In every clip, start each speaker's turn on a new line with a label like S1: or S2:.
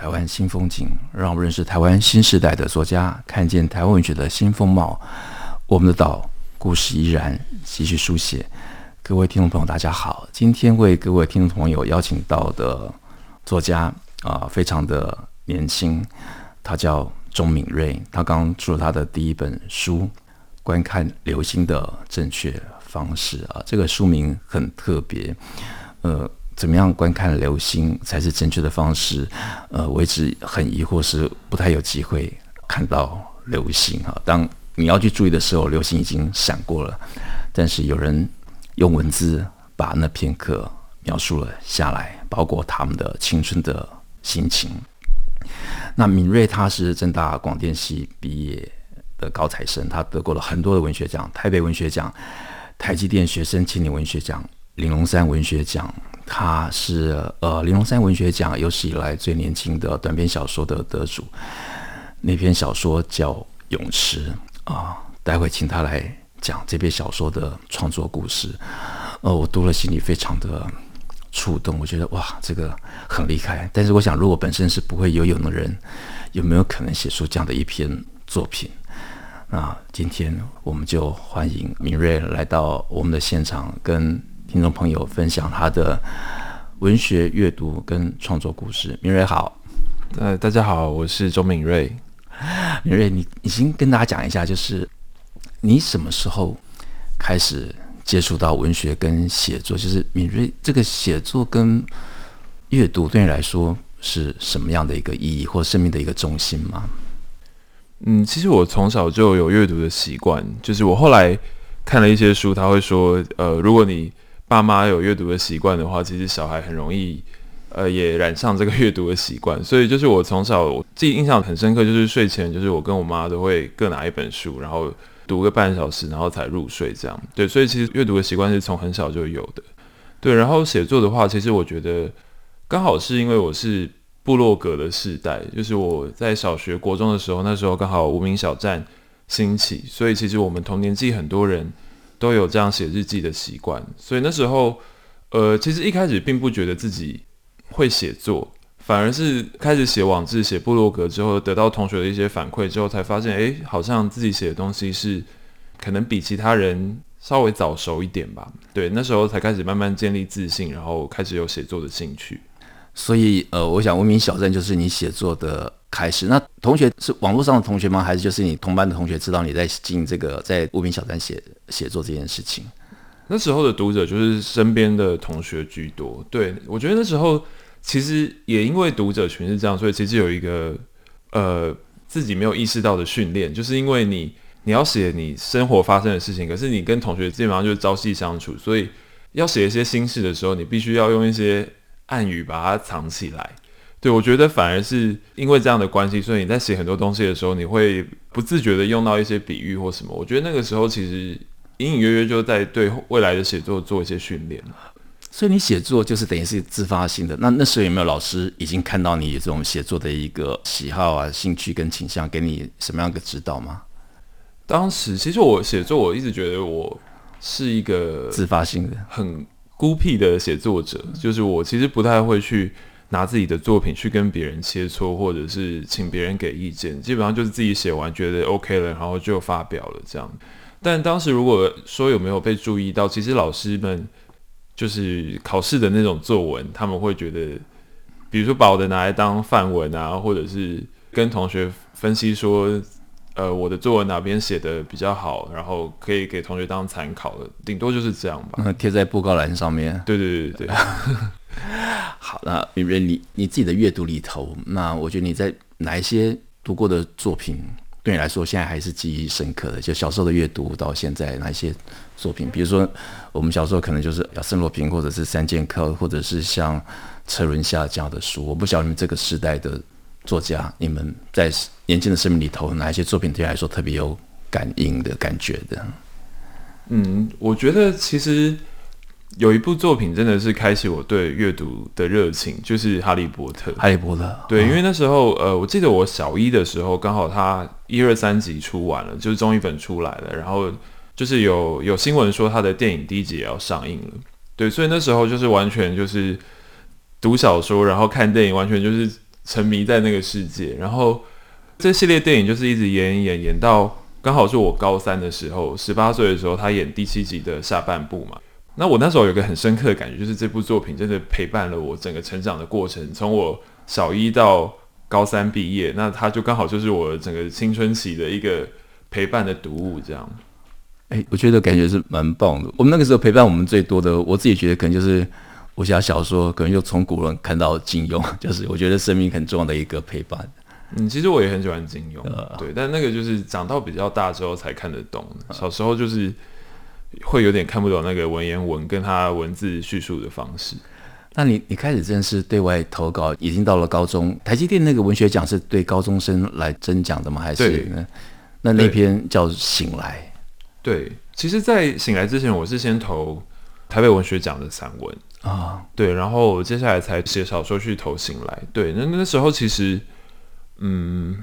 S1: 台湾新风景，让我们认识台湾新时代的作家，看见台湾文学的新风貌。我们的岛故事依然继续书写。各位听众朋友，大家好，今天为各位听众朋友邀请到的作家啊，非常的年轻，他叫钟敏锐，他刚出了他的第一本书《观看流星的正确方式》啊，这个书名很特别。呃，怎么样观看流星才是正确的方式？呃，我一直很疑惑，是不太有机会看到流星哈。当你要去注意的时候，流星已经闪过了，但是有人用文字把那片刻描述了下来，包括他们的青春的心情。那敏锐他是正大广电系毕业的高材生，他得过了很多的文学奖，台北文学奖、台积电学生青年文学奖。玲珑山文学奖，他是呃林龙三文学奖有史以来最年轻的短篇小说的得主。那篇小说叫《泳池》啊，待会请他来讲这篇小说的创作故事。呃，我读了心里非常的触动，我觉得哇，这个很厉害。但是我想，如果本身是不会游泳的人，有没有可能写出这样的一篇作品？那今天我们就欢迎敏锐来到我们的现场，跟听众朋友分享他的文学阅读跟创作故事。敏锐好，
S2: 呃，大家好，我是钟敏锐。
S1: 敏锐，你你先跟大家讲一下，就是你什么时候开始接触到文学跟写作？就是敏锐这个写作跟阅读对你来说是什么样的一个意义，或生命的一个中心吗？
S2: 嗯，其实我从小就有阅读的习惯，就是我后来看了一些书，他会说，呃，如果你爸妈有阅读的习惯的话，其实小孩很容易，呃，也染上这个阅读的习惯。所以就是我从小我自己印象很深刻，就是睡前就是我跟我妈都会各拿一本书，然后读个半小时，然后才入睡这样。对，所以其实阅读的习惯是从很小就有的。对，然后写作的话，其实我觉得刚好是因为我是部落格的世代，就是我在小学、国中的时候，那时候刚好无名小站兴起，所以其实我们同年纪很多人。都有这样写日记的习惯，所以那时候，呃，其实一开始并不觉得自己会写作，反而是开始写网志、写部落格之后，得到同学的一些反馈之后，才发现，哎，好像自己写的东西是可能比其他人稍微早熟一点吧。对，那时候才开始慢慢建立自信，然后开始有写作的兴趣。
S1: 所以，呃，我想无名小镇就是你写作的开始。那同学是网络上的同学吗？还是就是你同班的同学知道你在进这个在无名小站写写作这件事情？
S2: 那时候的读者就是身边的同学居多。对，我觉得那时候其实也因为读者群是这样，所以其实有一个呃自己没有意识到的训练，就是因为你你要写你生活发生的事情，可是你跟同学基本上就是朝夕相处，所以要写一些心事的时候，你必须要用一些。暗语把它藏起来，对，我觉得反而是因为这样的关系，所以你在写很多东西的时候，你会不自觉的用到一些比喻或什么。我觉得那个时候其实隐隐约约就在对未来的写作做一些训练。
S1: 所以你写作就是等于是自发性的。那那时候有没有老师已经看到你这种写作的一个喜好啊、兴趣跟倾向，给你什么样的指导吗？
S2: 当时其实我写作，我一直觉得我是一个
S1: 自发性的，
S2: 很。孤僻的写作者，就是我其实不太会去拿自己的作品去跟别人切磋，或者是请别人给意见。基本上就是自己写完觉得 OK 了，然后就发表了这样。但当时如果说有没有被注意到，其实老师们就是考试的那种作文，他们会觉得，比如说把我的拿来当范文啊，或者是跟同学分析说。呃，我的作文哪边写的比较好，然后可以给同学当参考的，顶多就是这样吧。
S1: 嗯，贴在布告栏上面。
S2: 对对对对。
S1: 好，那敏锐，你你自己的阅读里头，那我觉得你在哪一些读过的作品，对你来说现在还是记忆深刻的？就小时候的阅读到现在哪一些作品？比如说我们小时候可能就是亚森罗平，或者是三剑客，或者是像车轮下这样的书。我不晓得你们这个时代的作家，你们在年轻的生命里头，哪一些作品对你来说特别有感应的感觉的？
S2: 嗯，我觉得其实有一部作品真的是开启我对阅读的热情，就是《哈利波特》。
S1: 哈利波特，
S2: 对，因为那时候呃，我记得我小一的时候，刚好他一二三集出完了，就是中译本出来了，然后就是有有新闻说他的电影第一集也要上映了。对，所以那时候就是完全就是读小说，然后看电影，完全就是沉迷在那个世界。然后这系列电影就是一直演演演到。刚好是我高三的时候，十八岁的时候，他演第七集的下半部嘛。那我那时候有个很深刻的感觉，就是这部作品真的陪伴了我整个成长的过程，从我小一到高三毕业，那它就刚好就是我整个青春期的一个陪伴的读物，这样。
S1: 哎，我觉得感觉是蛮棒的。我们那个时候陪伴我们最多的，我自己觉得可能就是武侠小说，可能就从古人看到金庸，就是我觉得生命很重要的一个陪伴。
S2: 嗯，其实我也很喜欢金庸，呃、对，但那个就是长到比较大之后才看得懂，呃、小时候就是会有点看不懂那个文言文跟他文字叙述的方式。
S1: 那你你开始正式对外投稿，已经到了高中，台积电那个文学奖是对高中生来征奖的吗？还是
S2: 那
S1: 那那篇叫《醒来》？
S2: 对，其实，在《醒来》之前，我是先投台北文学奖的散文啊，哦、对，然后接下来才写小说去投《醒来》。对，那那时候其实。嗯，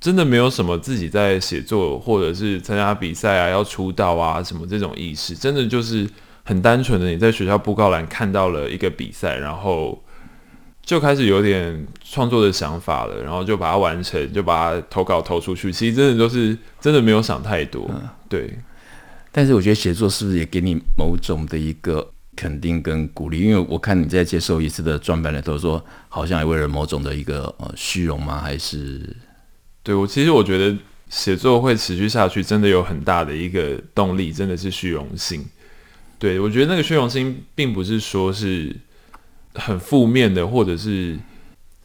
S2: 真的没有什么自己在写作或者是参加比赛啊，要出道啊什么这种意识，真的就是很单纯的，你在学校布告栏看到了一个比赛，然后就开始有点创作的想法了，然后就把它完成，就把它投稿投出去。其实真的都是真的没有想太多，嗯、对。
S1: 但是我觉得写作是不是也给你某种的一个肯定跟鼓励，因为我看你在接受一次的专访里头说，好像也为了某种的一个呃虚荣吗？还是
S2: 对我其实我觉得写作会持续下去，真的有很大的一个动力，真的是虚荣心。对我觉得那个虚荣心，并不是说是很负面的，或者是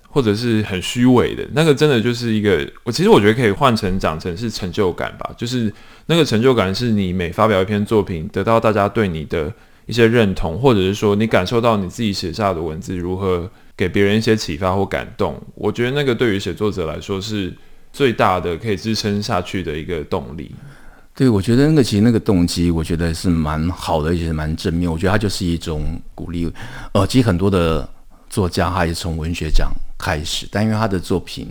S2: 或者是很虚伪的，那个真的就是一个，我其实我觉得可以换成讲成是成就感吧，就是那个成就感是你每发表一篇作品，得到大家对你的。一些认同，或者是说你感受到你自己写下的文字如何给别人一些启发或感动，我觉得那个对于写作者来说是最大的可以支撑下去的一个动力。
S1: 对，我觉得那个其实那个动机，我觉得是蛮好的，也是蛮正面。我觉得它就是一种鼓励。呃，其实很多的作家他也从文学奖开始，但因为他的作品，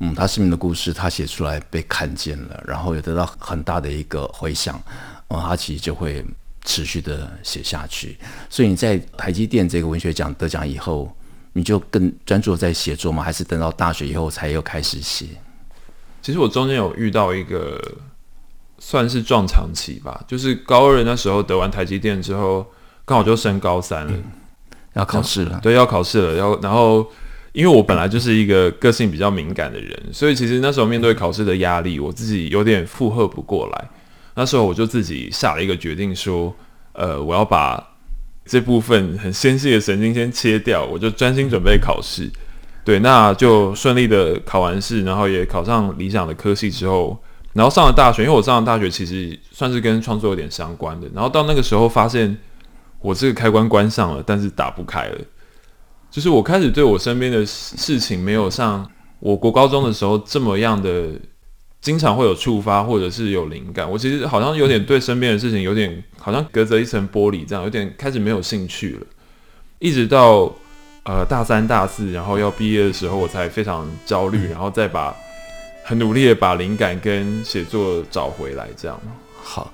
S1: 嗯，他生命的故事他写出来被看见了，然后也得到很大的一个回响，呃，他其实就会。持续的写下去，所以你在台积电这个文学奖得奖以后，你就更专注在写作吗？还是等到大学以后才又开始写？
S2: 其实我中间有遇到一个算是撞墙期吧，就是高二那时候得完台积电之后，刚好就升高三了，嗯、
S1: 要考试了。
S2: 对，要考试了。要然后，因为我本来就是一个个性比较敏感的人，所以其实那时候面对考试的压力，我自己有点负荷不过来。那时候我就自己下了一个决定，说，呃，我要把这部分很纤细的神经先切掉，我就专心准备考试。对，那就顺利的考完试，然后也考上理想的科系之后，然后上了大学。因为我上了大学，其实算是跟创作有点相关的。然后到那个时候，发现我这个开关关上了，但是打不开了。就是我开始对我身边的事情，没有像我国高中的时候这么样的。经常会有触发，或者是有灵感。我其实好像有点对身边的事情有点，好像隔着一层玻璃这样，有点开始没有兴趣了。一直到呃大三、大四，然后要毕业的时候，我才非常焦虑，然后再把很努力的把灵感跟写作找回来。这样。
S1: 好，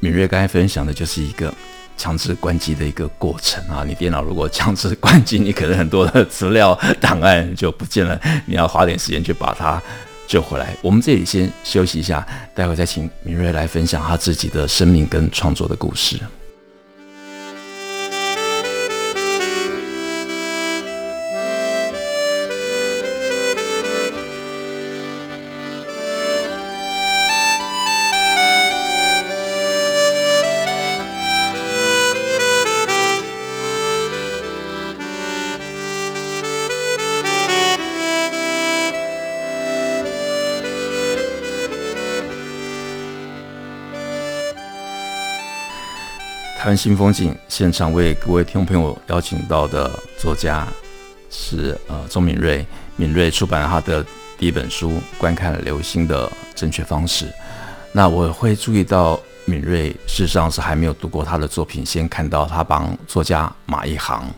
S1: 敏锐刚才分享的就是一个强制关机的一个过程啊。你电脑如果强制关机，你可能很多的资料档案就不见了，你要花点时间去把它。救回来，我们这里先休息一下，待会再请敏锐来分享他自己的生命跟创作的故事。台湾新风景现场为各位听众朋友邀请到的作家是呃钟敏锐，敏锐出版了他的第一本书《观看流星的正确方式》。那我会注意到敏锐事实上是还没有读过他的作品，先看到他帮作家马一航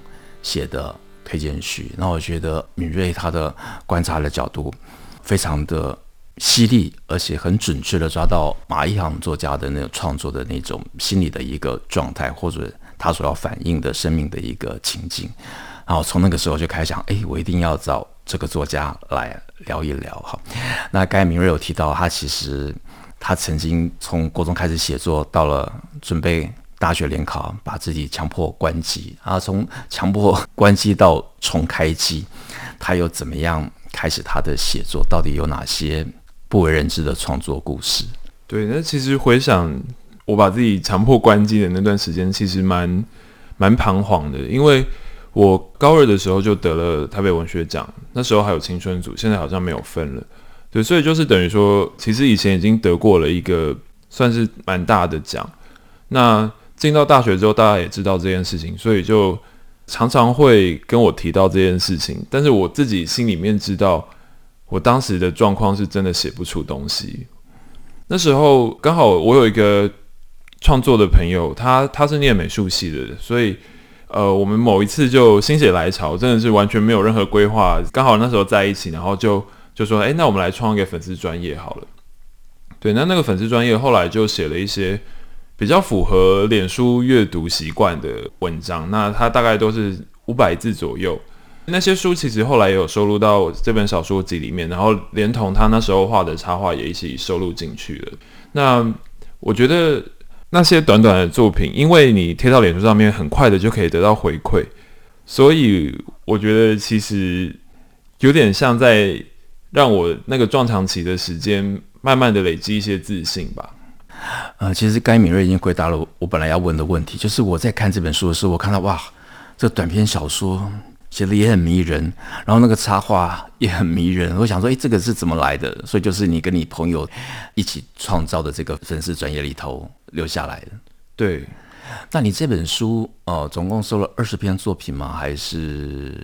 S1: 写的推荐序。那我觉得敏锐他的观察的角度非常的犀利，而且很准确的抓到马一航作家的那种创作的那种心理的一个状态，或者他所要反映的生命的一个情境。然后从那个时候就开始想，哎，我一定要找这个作家来聊一聊。哈，那刚才敏锐有提到，他其实。他曾经从国中开始写作，到了准备大学联考，把自己强迫关机，啊从强迫关机到重开机，他又怎么样开始他的写作？到底有哪些不为人知的创作故事？
S2: 对，那其实回想我把自己强迫关机的那段时间，其实蛮蛮彷徨的，因为我高二的时候就得了台北文学奖，那时候还有青春组，现在好像没有分了。对，所以就是等于说，其实以前已经得过了一个算是蛮大的奖。那进到大学之后，大家也知道这件事情，所以就常常会跟我提到这件事情。但是我自己心里面知道，我当时的状况是真的写不出东西。那时候刚好我有一个创作的朋友，他他是念美术系的，所以呃，我们某一次就心血来潮，真的是完全没有任何规划，刚好那时候在一起，然后就。就说，诶，那我们来创一个粉丝专业好了。对，那那个粉丝专业后来就写了一些比较符合脸书阅读习惯的文章。那它大概都是五百字左右。那些书其实后来也有收录到这本小说集里面，然后连同他那时候画的插画也一起收录进去了。那我觉得那些短短的作品，因为你贴到脸书上面，很快的就可以得到回馈，所以我觉得其实有点像在。让我那个撞墙期的时间，慢慢的累积一些自信吧。
S1: 呃，其实该敏锐已经回答了我本来要问的问题，就是我在看这本书的时候，我看到哇，这短篇小说写的也很迷人，然后那个插画也很迷人。我想说，哎，这个是怎么来的？所以就是你跟你朋友一起创造的这个粉丝专业里头留下来的。
S2: 对。
S1: 那你这本书呃，总共收了二十篇作品吗？还是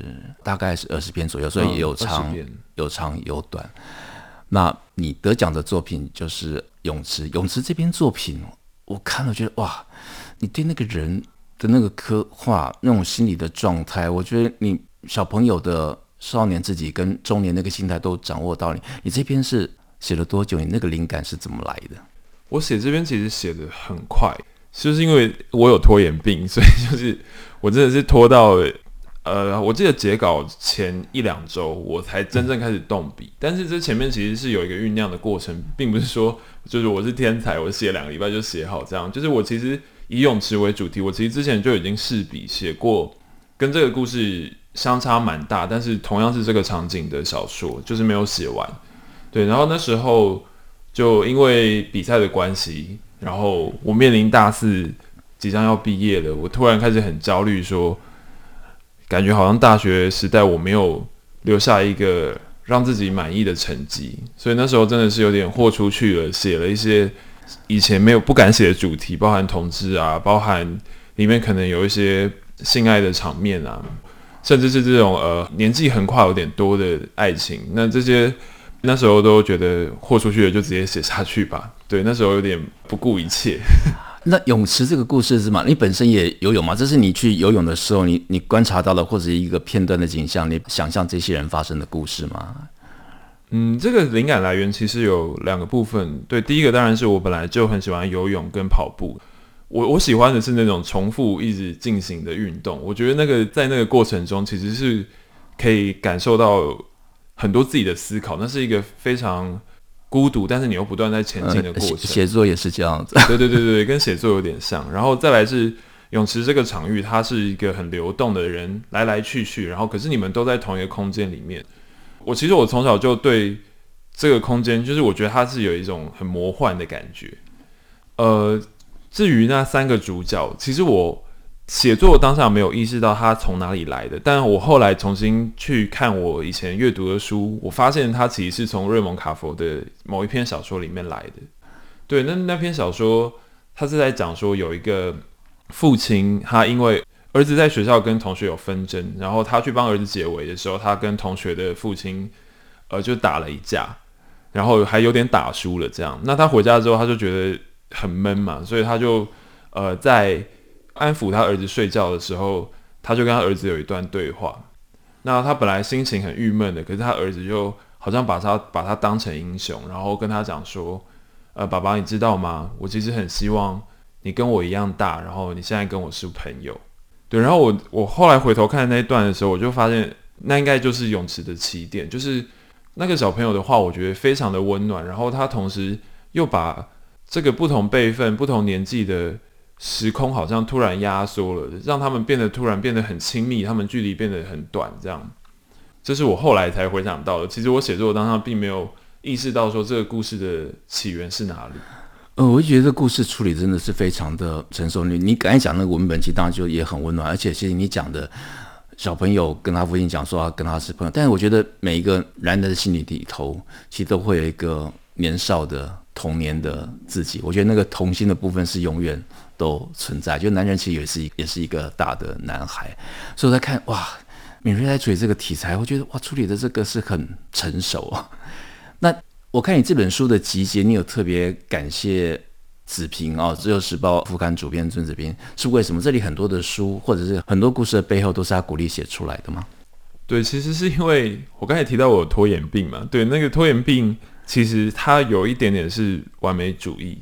S1: 大概是二十篇左右？所以有长、嗯、有长有短。那你得奖的作品就是《泳池》。《泳池》这篇作品，我看了觉得哇，你对那个人的那个刻画，那种心理的状态，我觉得你小朋友的少年自己跟中年那个心态都掌握到你。你这篇是写了多久？你那个灵感是怎么来的？
S2: 我写这篇其实写得很快。就是因为我有拖延病，所以就是我真的是拖到，呃，我记得截稿前一两周我才真正开始动笔。但是这前面其实是有一个酝酿的过程，并不是说就是我是天才，我写两个礼拜就写好这样。就是我其实以泳池为主题，我其实之前就已经试笔写过跟这个故事相差蛮大，但是同样是这个场景的小说，就是没有写完。对，然后那时候就因为比赛的关系。然后我面临大四即将要毕业了，我突然开始很焦虑，说感觉好像大学时代我没有留下一个让自己满意的成绩，所以那时候真的是有点豁出去了，写了一些以前没有不敢写的主题，包含同志啊，包含里面可能有一些性爱的场面啊，甚至是这种呃年纪横跨有点多的爱情，那这些。那时候都觉得豁出去了，就直接写下去吧。对，那时候有点不顾一切。
S1: 那泳池这个故事是吗？你本身也游泳吗？这是你去游泳的时候，你你观察到的，或者一个片段的景象，你想象这些人发生的故事吗？
S2: 嗯，这个灵感来源其实有两个部分。对，第一个当然是我本来就很喜欢游泳跟跑步。我我喜欢的是那种重复一直进行的运动。我觉得那个在那个过程中，其实是可以感受到。很多自己的思考，那是一个非常孤独，但是你又不断在前进的过程。
S1: 写作也是这样子，
S2: 对对对对，跟写作有点像。然后再来是泳池这个场域，它是一个很流动的人来来去去，然后可是你们都在同一个空间里面。我其实我从小就对这个空间，就是我觉得它是有一种很魔幻的感觉。呃，至于那三个主角，其实我。写作当下没有意识到它从哪里来的，但我后来重新去看我以前阅读的书，我发现它其实是从瑞蒙卡佛的某一篇小说里面来的。对，那那篇小说，他是在讲说有一个父亲，他因为儿子在学校跟同学有纷争，然后他去帮儿子解围的时候，他跟同学的父亲呃就打了一架，然后还有点打输了这样。那他回家之后，他就觉得很闷嘛，所以他就呃在安抚他儿子睡觉的时候，他就跟他儿子有一段对话。那他本来心情很郁闷的，可是他儿子就好像把他把他当成英雄，然后跟他讲说：“呃，爸爸，你知道吗？我其实很希望你跟我一样大，然后你现在跟我是朋友。”对，然后我我后来回头看那一段的时候，我就发现那应该就是泳池的起点，就是那个小朋友的话，我觉得非常的温暖，然后他同时又把这个不同辈分、不同年纪的。时空好像突然压缩了，让他们变得突然变得很亲密，他们距离变得很短，这样。这是我后来才回想到的。其实我写作当中并没有意识到说这个故事的起源是哪里。
S1: 呃，我就觉得这故事处理真的是非常的成熟。你你刚才讲那个文本，其实当然就也很温暖，而且其实你讲的小朋友跟他父亲讲说要跟他是朋友，但是我觉得每一个男人的心里里头，其实都会有一个年少的童年的自己。我觉得那个童心的部分是永远。都存在，就男人其实也是也是一个大的男孩，所以我在看哇，敏锐在处理这个题材，我觉得哇，处理的这个是很成熟啊。那我看你这本书的集结，你有特别感谢子平啊，哦《自由时报》副刊主编孙子平，是为什么？这里很多的书或者是很多故事的背后，都是他鼓励写出来的吗？
S2: 对，其实是因为我刚才提到我有拖延病嘛，对，那个拖延病其实它有一点点是完美主义，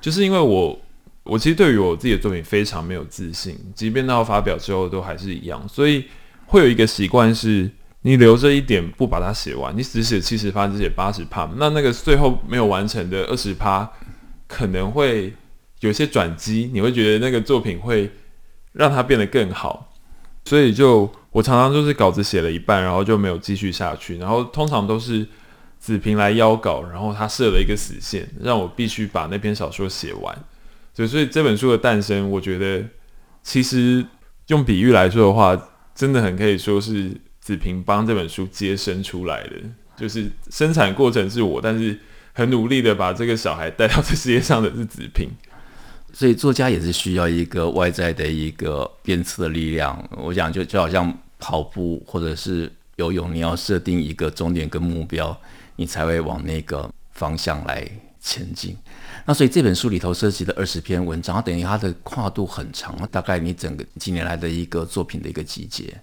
S2: 就是因为我。我其实对于我自己的作品非常没有自信，即便到发表之后都还是一样，所以会有一个习惯是，你留着一点不把它写完，你只写七十趴，只写八十趴，那那个最后没有完成的二十趴，可能会有些转机，你会觉得那个作品会让它变得更好，所以就我常常就是稿子写了一半，然后就没有继续下去，然后通常都是子平来邀稿，然后他设了一个死线，让我必须把那篇小说写完。所以，所以这本书的诞生，我觉得其实用比喻来说的话，真的很可以说是子平帮这本书接生出来的。就是生产过程是我，但是很努力的把这个小孩带到这世界上的是子平。
S1: 所以作家也是需要一个外在的一个鞭策的力量。我想就就好像跑步或者是游泳，你要设定一个终点跟目标，你才会往那个方向来前进。那所以这本书里头涉及的二十篇文章，它等于它的跨度很长，大概你整个几年来的一个作品的一个集结。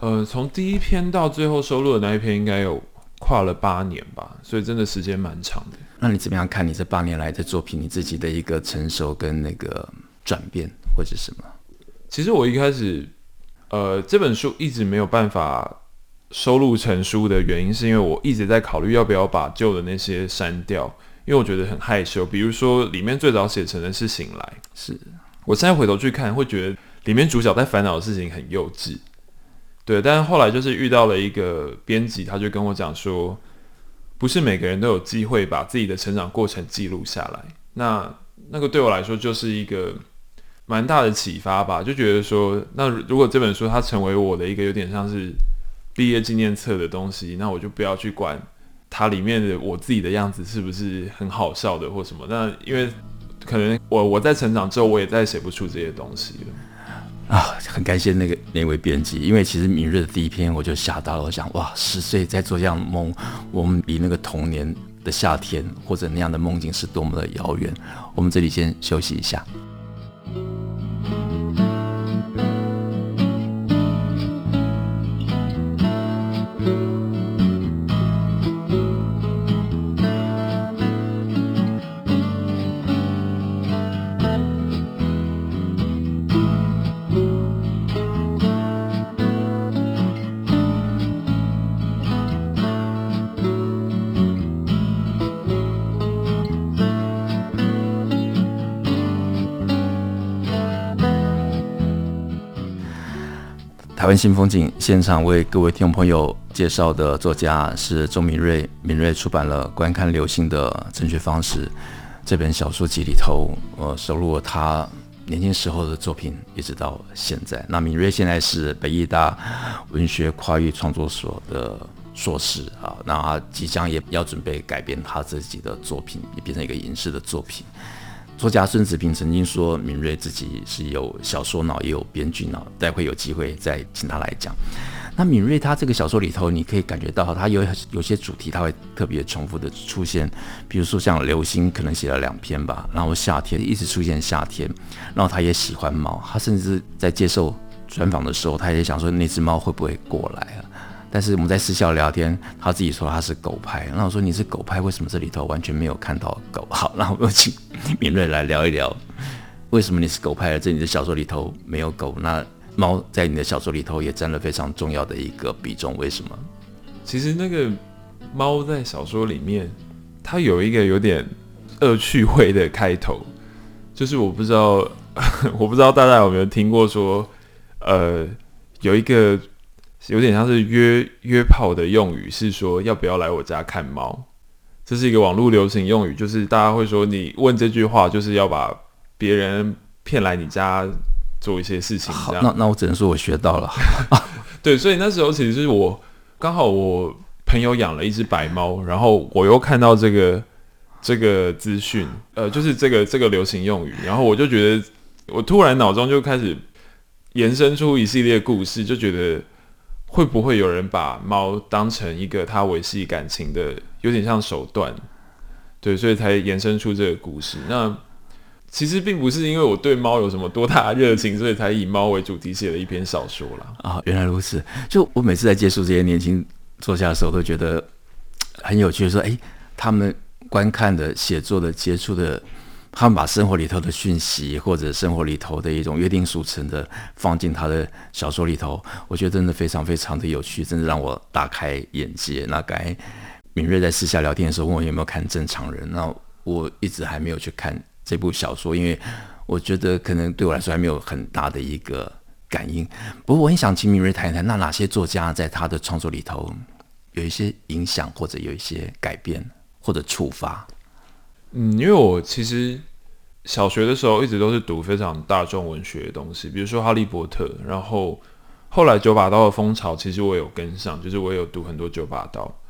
S2: 呃，从第一篇到最后收录的那一篇，应该有跨了八年吧，所以真的时间蛮长的。
S1: 那你怎么样看你这八年来的作品，你自己的一个成熟跟那个转变，或者什么？
S2: 其实我一开始，呃，这本书一直没有办法收录成书的原因，是因为我一直在考虑要不要把旧的那些删掉。因为我觉得很害羞，比如说里面最早写成的是醒来，
S1: 是
S2: 我现在回头去看，会觉得里面主角在烦恼的事情很幼稚，对。但是后来就是遇到了一个编辑，他就跟我讲说，不是每个人都有机会把自己的成长过程记录下来。那那个对我来说就是一个蛮大的启发吧，就觉得说，那如果这本书它成为我的一个有点像是毕业纪念册的东西，那我就不要去管。它里面的我自己的样子是不是很好笑的或什么？那因为可能我我在成长之后，我也再写不出这些东西了
S1: 啊！很感谢那个那位编辑，因为其实敏锐的第一篇我就吓到了，我想哇，十岁在做这样的梦，我们比那个童年的夏天或者那样的梦境是多么的遥远。我们这里先休息一下。新风景现场为各位听众朋友介绍的作家是周敏瑞。敏瑞出版了《观看流星的正确方式》这本小说集里头，呃，收录了他年轻时候的作品，一直到现在。那敏瑞现在是北艺大文学跨域创作所的硕士啊，那他即将也要准备改编他自己的作品，也变成一个影视的作品。作家孙子平曾经说，敏锐自己是有小说脑，也有编剧脑，待会有机会再请他来讲。那敏锐他这个小说里头，你可以感觉到他有有些主题他会特别重复的出现，比如说像流星可能写了两篇吧，然后夏天一直出现夏天，然后他也喜欢猫，他甚至在接受专访的时候，他也想说那只猫会不会过来啊？但是我们在私下聊天，他自己说他是狗派，然后我说你是狗派，为什么这里头完全没有看到狗？好，然后我请敏锐来聊一聊，为什么你是狗派，而在你的小说里头没有狗？那猫在你的小说里头也占了非常重要的一个比重，为什么？
S2: 其实那个猫在小说里面，它有一个有点恶趣味的开头，就是我不知道，我不知道大家有没有听过说，呃，有一个有点像是约约炮的用语，是说要不要来我家看猫？这是一个网络流行用语，就是大家会说你问这句话，就是要把别人骗来你家。做一些事情，这样。
S1: 那那我只能说我学到了。
S2: 对，所以那时候其实是我刚好我朋友养了一只白猫，然后我又看到这个这个资讯，呃，就是这个这个流行用语，然后我就觉得我突然脑中就开始延伸出一系列故事，就觉得会不会有人把猫当成一个他维系感情的有点像手段？对，所以才延伸出这个故事。那。其实并不是因为我对猫有什么多大热情，所以才以猫为主题写了一篇小说啦。
S1: 啊，原来如此。就我每次在接触这些年轻作家的时候，都觉得很有趣。说，哎，他们观看的、写作的、接触的，他们把生活里头的讯息或者生活里头的一种约定俗成的放进他的小说里头，我觉得真的非常非常的有趣，真的让我大开眼界。那刚才敏锐在私下聊天的时候问我有没有看《正常人》，那我一直还没有去看。这部小说，因为我觉得可能对我来说还没有很大的一个感应。不过，我很想请敏锐谈一谈，那哪些作家在他的创作里头有一些影响，或者有一些改变，或者触发？
S2: 嗯，因为我其实小学的时候一直都是读非常大众文学的东西，比如说《哈利波特》，然后后来九把刀的风潮，其实我有跟上，就是我有读很多九把刀。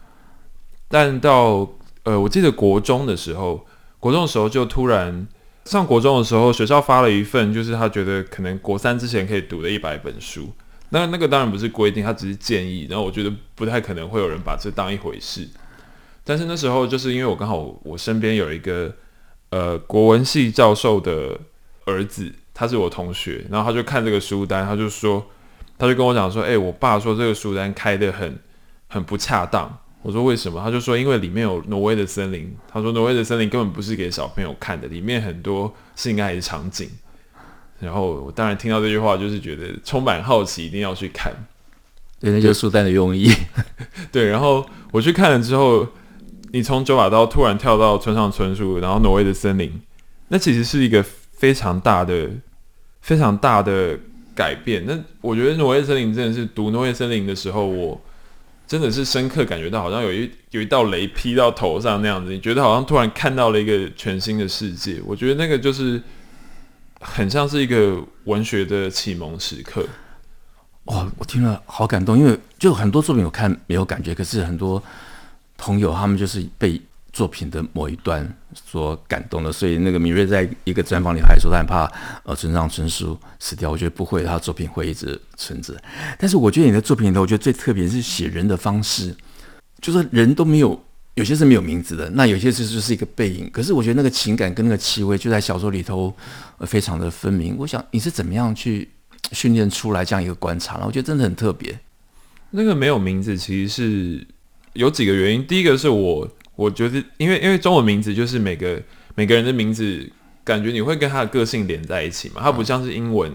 S2: 但到呃，我记得国中的时候。国中的时候就突然上国中的时候，学校发了一份，就是他觉得可能国三之前可以读的一百本书。那那个当然不是规定，他只是建议。然后我觉得不太可能会有人把这当一回事。但是那时候就是因为我刚好我身边有一个呃国文系教授的儿子，他是我同学，然后他就看这个书单，他就说，他就跟我讲说，哎，我爸说这个书单开得很 很不恰当。我说为什么？他就说因为里面有挪威的森林。他说挪威的森林根本不是给小朋友看的，里面很多性爱的场景。然后我当然听到这句话，就是觉得充满好奇，一定要去看。
S1: 对，那就是书单的用意。
S2: 对，然后我去看了之后，你从九把刀突然跳到村上春树，然后挪威的森林，那其实是一个非常大的、非常大的改变。那我觉得挪威森林真的是读挪威森林的时候，我。真的是深刻感觉到，好像有一有一道雷劈到头上那样子，你觉得好像突然看到了一个全新的世界。我觉得那个就是很像是一个文学的启蒙时刻。
S1: 哇，我听了好感动，因为就很多作品我看没有感觉，可是很多朋友他们就是被。作品的某一段所感动的，所以那个敏锐在一个专访里还说他很怕呃村上春树死掉，我觉得不会，他的作品会一直存着。但是我觉得你的作品里头，我觉得最特别是写人的方式，就是人都没有，有些是没有名字的，那有些是就是一个背影。可是我觉得那个情感跟那个气味就在小说里头非常的分明。我想你是怎么样去训练出来这样一个观察呢？我觉得真的很特别。
S2: 那个没有名字其实是有几个原因，第一个是我。我觉得，因为因为中文名字就是每个每个人的名字，感觉你会跟他的个性连在一起嘛。它不像是英文，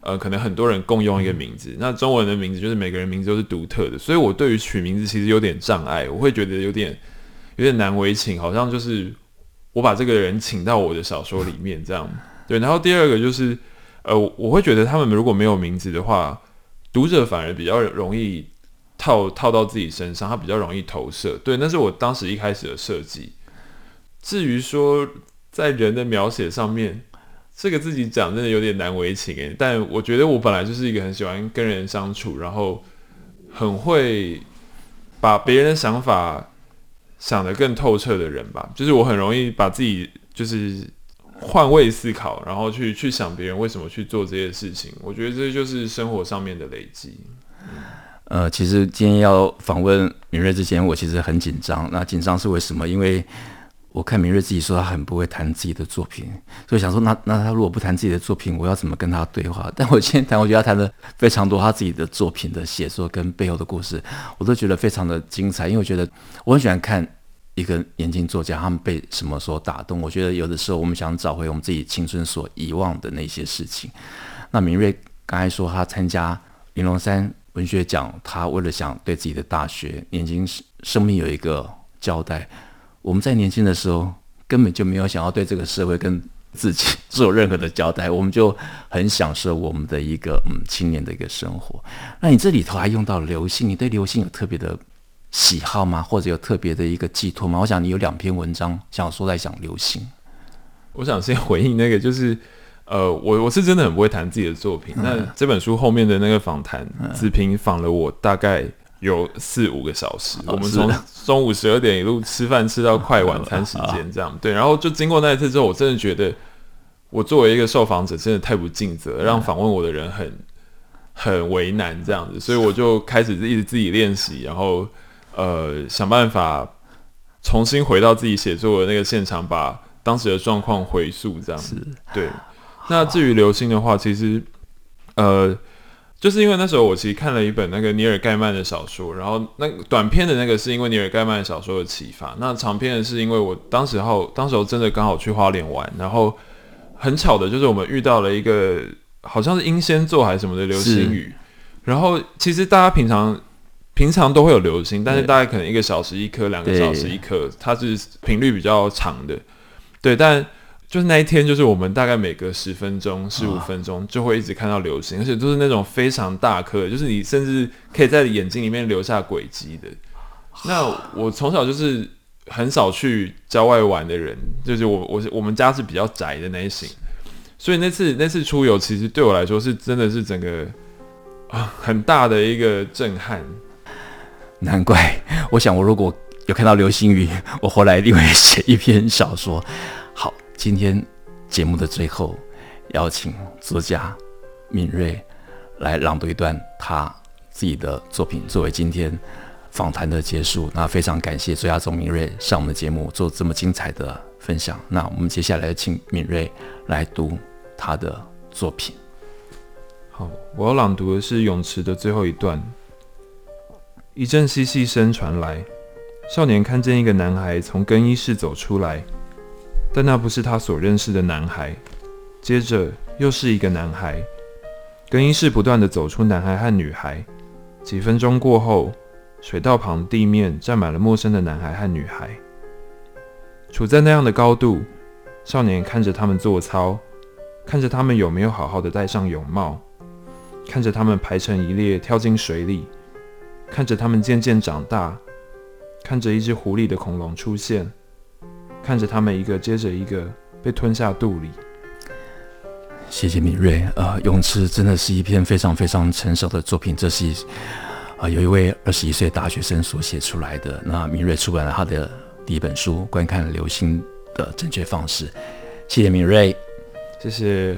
S2: 呃，可能很多人共用一个名字。那中文的名字就是每个人名字都是独特的，所以我对于取名字其实有点障碍，我会觉得有点有点难为情，好像就是我把这个人请到我的小说里面这样。对，然后第二个就是，呃，我会觉得他们如果没有名字的话，读者反而比较容易。套套到自己身上，它比较容易投射。对，那是我当时一开始的设计。至于说在人的描写上面，这个自己讲真的有点难为情诶。但我觉得我本来就是一个很喜欢跟人相处，然后很会把别人的想法想得更透彻的人吧。就是我很容易把自己就是换位思考，然后去去想别人为什么去做这些事情。我觉得这就是生活上面的累积。
S1: 呃，其实今天要访问敏锐之前，我其实很紧张。那紧张是为什么？因为我看敏锐自己说他很不会谈自己的作品，所以想说那那他如果不谈自己的作品，我要怎么跟他对话？但我今天谈，我觉得他谈的非常多他自己的作品的写作跟背后的故事，我都觉得非常的精彩。因为我觉得我很喜欢看一个年轻作家他们被什么所打动。我觉得有的时候我们想找回我们自己青春所遗忘的那些事情。那敏锐刚才说他参加云龙山文学奖，他为了想对自己的大学年轻生命有一个交代。我们在年轻的时候根本就没有想要对这个社会跟自己做任何的交代，我们就很享受我们的一个嗯青年的一个生活。那你这里头还用到流星，你对流星有特别的喜好吗？或者有特别的一个寄托吗？我想你有两篇文章想说在讲流星。
S2: 我想先回应那个，就是。呃，我我是真的很不会谈自己的作品。嗯、那这本书后面的那个访谈，子平访了我大概有四五个小时。哦、我们从中午十二点一路吃饭吃到快晚餐时间，这样、哦、对。然后就经过那一次之后，我真的觉得我作为一个受访者，真的太不尽责，让访问我的人很很为难这样子。所以我就开始一直自己练习，然后呃想办法重新回到自己写作的那个现场，把当时的状况回溯这样子。对。那至于流星的话，其实，呃，就是因为那时候我其实看了一本那个尼尔盖曼的小说，然后那短篇的那个是因为尼尔盖曼的小说的启发，那长篇的是因为我当时候当时候真的刚好去花莲玩，然后很巧的就是我们遇到了一个好像是英仙座还是什么的流星雨，然后其实大家平常平常都会有流星，但是大概可能一个小时一颗，两个小时一颗，它是频率比较长的，对，但。就是那一天，就是我们大概每隔十分钟、十五分钟就会一直看到流星，而且都是那种非常大颗，就是你甚至可以在眼睛里面留下轨迹的。那我从小就是很少去郊外玩的人，就是我我我们家是比较宅的那一型，所以那次那次出游其实对我来说是真的是整个啊很大的一个震撼。
S1: 难怪，我想我如果有看到流星雨，我后来一定会写一篇小说。今天节目的最后，邀请作家敏锐来朗读一段他自己的作品，作为今天访谈的结束。那非常感谢作家总敏锐上我们的节目做这么精彩的分享。那我们接下来请敏锐来读他的作品。
S2: 好，我要朗读的是泳池的最后一段。一阵嬉戏声传来，少年看见一个男孩从更衣室走出来。但那不是他所认识的男孩。接着又是一个男孩。更衣室不断地走出男孩和女孩。几分钟过后，水道旁地面站满了陌生的男孩和女孩。处在那样的高度，少年看着他们做操，看着他们有没有好好的戴上泳帽，看着他们排成一列跳进水里，看着他们渐渐长大，看着一只湖里的恐龙出现。看着他们一个接着一个被吞下肚里。
S1: 谢谢敏锐。呃，泳池真的是一篇非常非常成熟的作品。这是啊、呃，有一位二十一岁大学生所写出来的。那敏锐出版了他的第一本书《观看流星的正确方式》。谢谢敏锐，
S2: 谢谢。